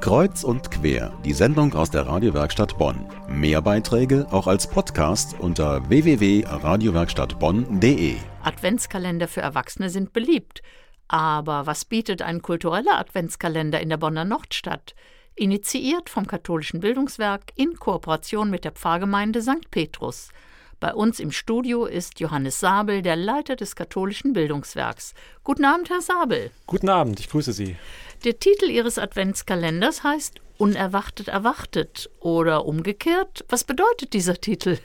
Kreuz und quer, die Sendung aus der Radiowerkstatt Bonn. Mehr Beiträge auch als Podcast unter www.radiowerkstattbonn.de. Adventskalender für Erwachsene sind beliebt. Aber was bietet ein kultureller Adventskalender in der Bonner Nordstadt? Initiiert vom katholischen Bildungswerk in Kooperation mit der Pfarrgemeinde St. Petrus. Bei uns im Studio ist Johannes Sabel, der Leiter des katholischen Bildungswerks. Guten Abend, Herr Sabel. Guten Abend, ich grüße Sie. Der Titel Ihres Adventskalenders heißt Unerwartet erwartet oder umgekehrt. Was bedeutet dieser Titel?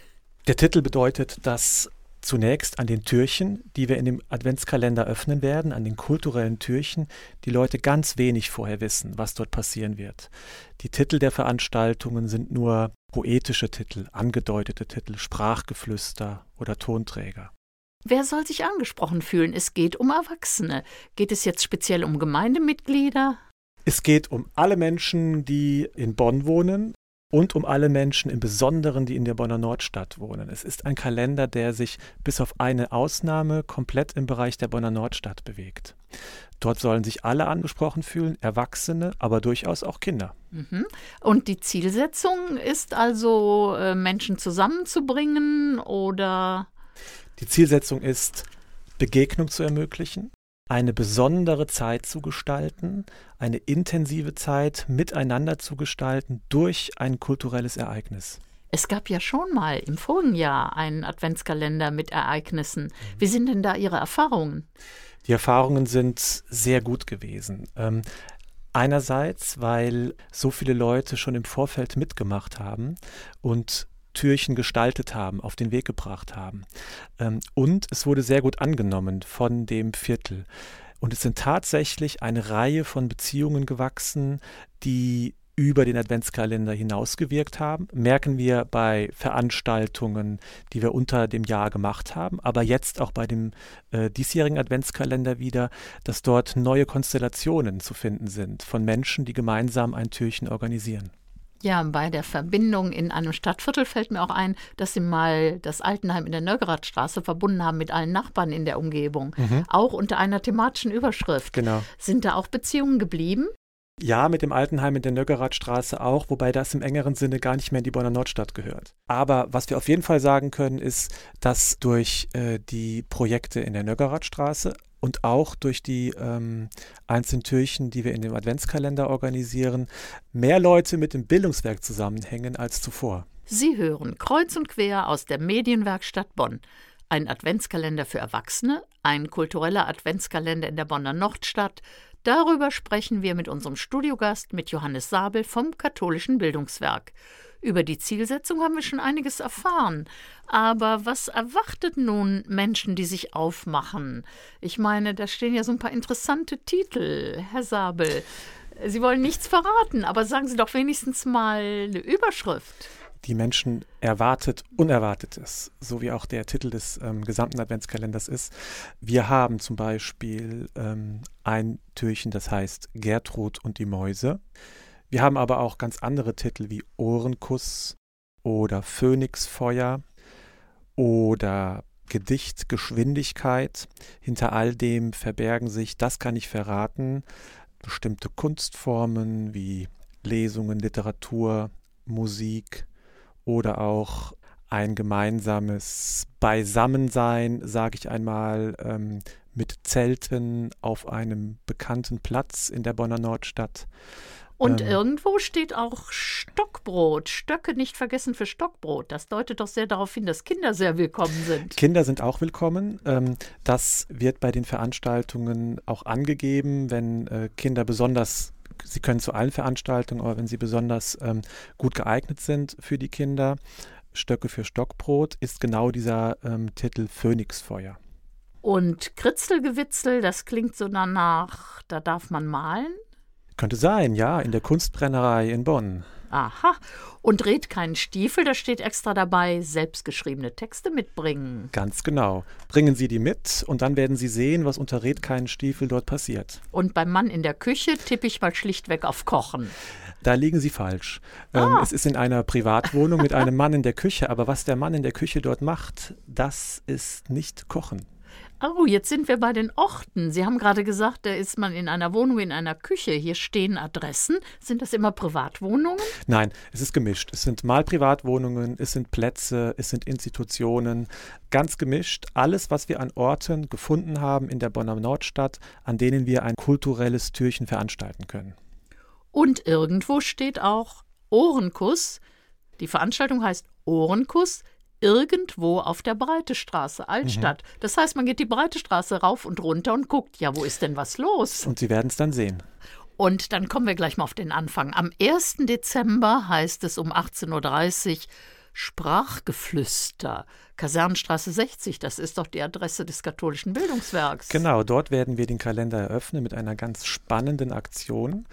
Der Titel bedeutet, dass zunächst an den Türchen, die wir in dem Adventskalender öffnen werden, an den kulturellen Türchen, die Leute ganz wenig vorher wissen, was dort passieren wird. Die Titel der Veranstaltungen sind nur poetische Titel, angedeutete Titel, Sprachgeflüster oder Tonträger. Wer soll sich angesprochen fühlen? Es geht um Erwachsene. Geht es jetzt speziell um Gemeindemitglieder? Es geht um alle Menschen, die in Bonn wohnen und um alle Menschen im Besonderen, die in der Bonner Nordstadt wohnen. Es ist ein Kalender, der sich bis auf eine Ausnahme komplett im Bereich der Bonner Nordstadt bewegt. Dort sollen sich alle angesprochen fühlen, Erwachsene, aber durchaus auch Kinder. Mhm. Und die Zielsetzung ist also, äh, Menschen zusammenzubringen oder die Zielsetzung ist, Begegnung zu ermöglichen, eine besondere Zeit zu gestalten, eine intensive Zeit miteinander zu gestalten durch ein kulturelles Ereignis. Es gab ja schon mal im vorigen Jahr einen Adventskalender mit Ereignissen. Wie sind denn da Ihre Erfahrungen? Die Erfahrungen sind sehr gut gewesen. Ähm, einerseits, weil so viele Leute schon im Vorfeld mitgemacht haben und Türchen gestaltet haben, auf den Weg gebracht haben. Ähm, und es wurde sehr gut angenommen von dem Viertel. Und es sind tatsächlich eine Reihe von Beziehungen gewachsen, die über den Adventskalender hinausgewirkt haben, merken wir bei Veranstaltungen, die wir unter dem Jahr gemacht haben, aber jetzt auch bei dem äh, diesjährigen Adventskalender wieder, dass dort neue Konstellationen zu finden sind von Menschen, die gemeinsam ein Türchen organisieren. Ja, bei der Verbindung in einem Stadtviertel fällt mir auch ein, dass Sie mal das Altenheim in der Nörgeradstraße verbunden haben mit allen Nachbarn in der Umgebung. Mhm. Auch unter einer thematischen Überschrift. Genau. Sind da auch Beziehungen geblieben? Ja, mit dem Altenheim in der Nöggeradstraße auch, wobei das im engeren Sinne gar nicht mehr in die Bonner Nordstadt gehört. Aber was wir auf jeden Fall sagen können, ist, dass durch äh, die Projekte in der Nöggeradstraße und auch durch die ähm, einzelnen Türchen, die wir in dem Adventskalender organisieren, mehr Leute mit dem Bildungswerk zusammenhängen als zuvor. Sie hören kreuz und quer aus der Medienwerkstatt Bonn. Ein Adventskalender für Erwachsene, ein kultureller Adventskalender in der Bonner Nordstadt. Darüber sprechen wir mit unserem Studiogast, mit Johannes Sabel vom Katholischen Bildungswerk. Über die Zielsetzung haben wir schon einiges erfahren. Aber was erwartet nun Menschen, die sich aufmachen? Ich meine, da stehen ja so ein paar interessante Titel, Herr Sabel. Sie wollen nichts verraten, aber sagen Sie doch wenigstens mal eine Überschrift. Die Menschen erwartet Unerwartetes, so wie auch der Titel des ähm, gesamten Adventskalenders ist. Wir haben zum Beispiel ähm, ein Türchen, das heißt Gertrud und die Mäuse. Wir haben aber auch ganz andere Titel wie Ohrenkuss oder Phönixfeuer oder Gedicht Geschwindigkeit. Hinter all dem verbergen sich, das kann ich verraten, bestimmte Kunstformen wie Lesungen, Literatur, Musik oder auch ein gemeinsames Beisammensein, sage ich einmal, ähm, mit Zelten auf einem bekannten Platz in der Bonner Nordstadt. Und ähm, irgendwo steht auch Stockbrot. Stöcke nicht vergessen für Stockbrot. Das deutet doch sehr darauf hin, dass Kinder sehr willkommen sind. Kinder sind auch willkommen. Ähm, das wird bei den Veranstaltungen auch angegeben, wenn äh, Kinder besonders Sie können zu allen Veranstaltungen, aber wenn sie besonders ähm, gut geeignet sind für die Kinder, Stöcke für Stockbrot, ist genau dieser ähm, Titel Phönixfeuer. Und Kritzelgewitzel, das klingt so danach, da darf man malen. Könnte sein, ja, in der Kunstbrennerei in Bonn. Aha. Und dreht keinen Stiefel, da steht extra dabei, selbstgeschriebene Texte mitbringen. Ganz genau. Bringen Sie die mit und dann werden Sie sehen, was unter Red keinen Stiefel dort passiert. Und beim Mann in der Küche tippe ich mal schlichtweg auf Kochen. Da liegen Sie falsch. Ähm, ah. Ähm, es ist in einer Privatwohnung mit einem Mann in der Küche, aber was der Mann in der Küche dort macht, das ist nicht Kochen. Oh, jetzt sind wir bei den Orten. Sie haben gerade gesagt, da ist man in einer Wohnung, in einer Küche. Hier stehen Adressen. Sind das immer Privatwohnungen? Nein, es ist gemischt. Es sind mal Privatwohnungen, es sind Plätze, es sind Institutionen. Ganz gemischt. Alles, was wir an Orten gefunden haben in der Bonner Nordstadt, an denen wir ein kulturelles Türchen veranstalten können. Und irgendwo steht auch Ohrenkuss. Die Veranstaltung heißt Ohrenkuss irgendwo auf der Breite Straße, Altstadt. Mhm. Das heißt, man geht die Breite Straße rauf und runter und guckt, ja, wo ist denn was los? Und Sie werden es dann sehen. Und dann kommen wir gleich mal auf den Anfang. Am 1. Dezember heißt es um 18.30 Uhr Sprachgeflüster, Kasernenstraße 60, das ist doch die Adresse des katholischen Bildungswerks. Genau, dort werden wir den Kalender eröffnen mit einer ganz spannenden Aktion.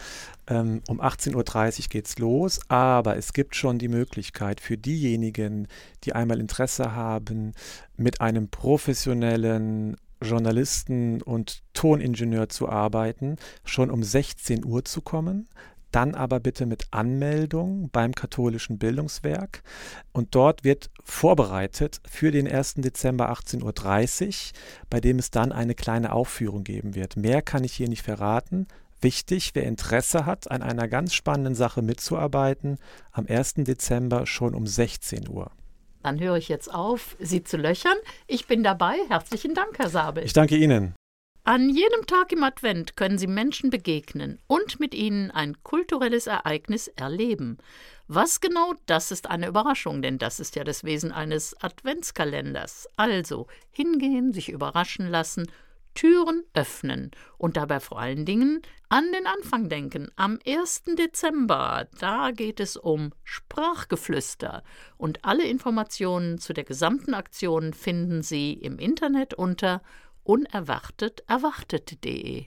Ähm, um 18.30 Uhr geht es los, aber es gibt schon die Möglichkeit für diejenigen, die einmal Interesse haben, mit einem professionellen Journalisten und Toningenieur zu arbeiten, schon um 16 Uhr zu kommen dann aber bitte mit Anmeldung beim katholischen Bildungswerk. Und dort wird vorbereitet für den 1. Dezember 18.30 Uhr, bei dem es dann eine kleine Aufführung geben wird. Mehr kann ich hier nicht verraten. Wichtig, wer Interesse hat, an einer ganz spannenden Sache mitzuarbeiten, am 1. Dezember schon um 16 Uhr. Dann höre ich jetzt auf, Sie zu löchern. Ich bin dabei. Herzlichen Dank, Herr Sabel. Ich danke Ihnen. An jedem Tag im Advent können Sie Menschen begegnen und mit ihnen ein kulturelles Ereignis erleben. Was genau, das ist eine Überraschung, denn das ist ja das Wesen eines Adventskalenders. Also hingehen, sich überraschen lassen, Türen öffnen und dabei vor allen Dingen an den Anfang denken. Am 1. Dezember, da geht es um Sprachgeflüster und alle Informationen zu der gesamten Aktion finden Sie im Internet unter unerwartet erwartet.de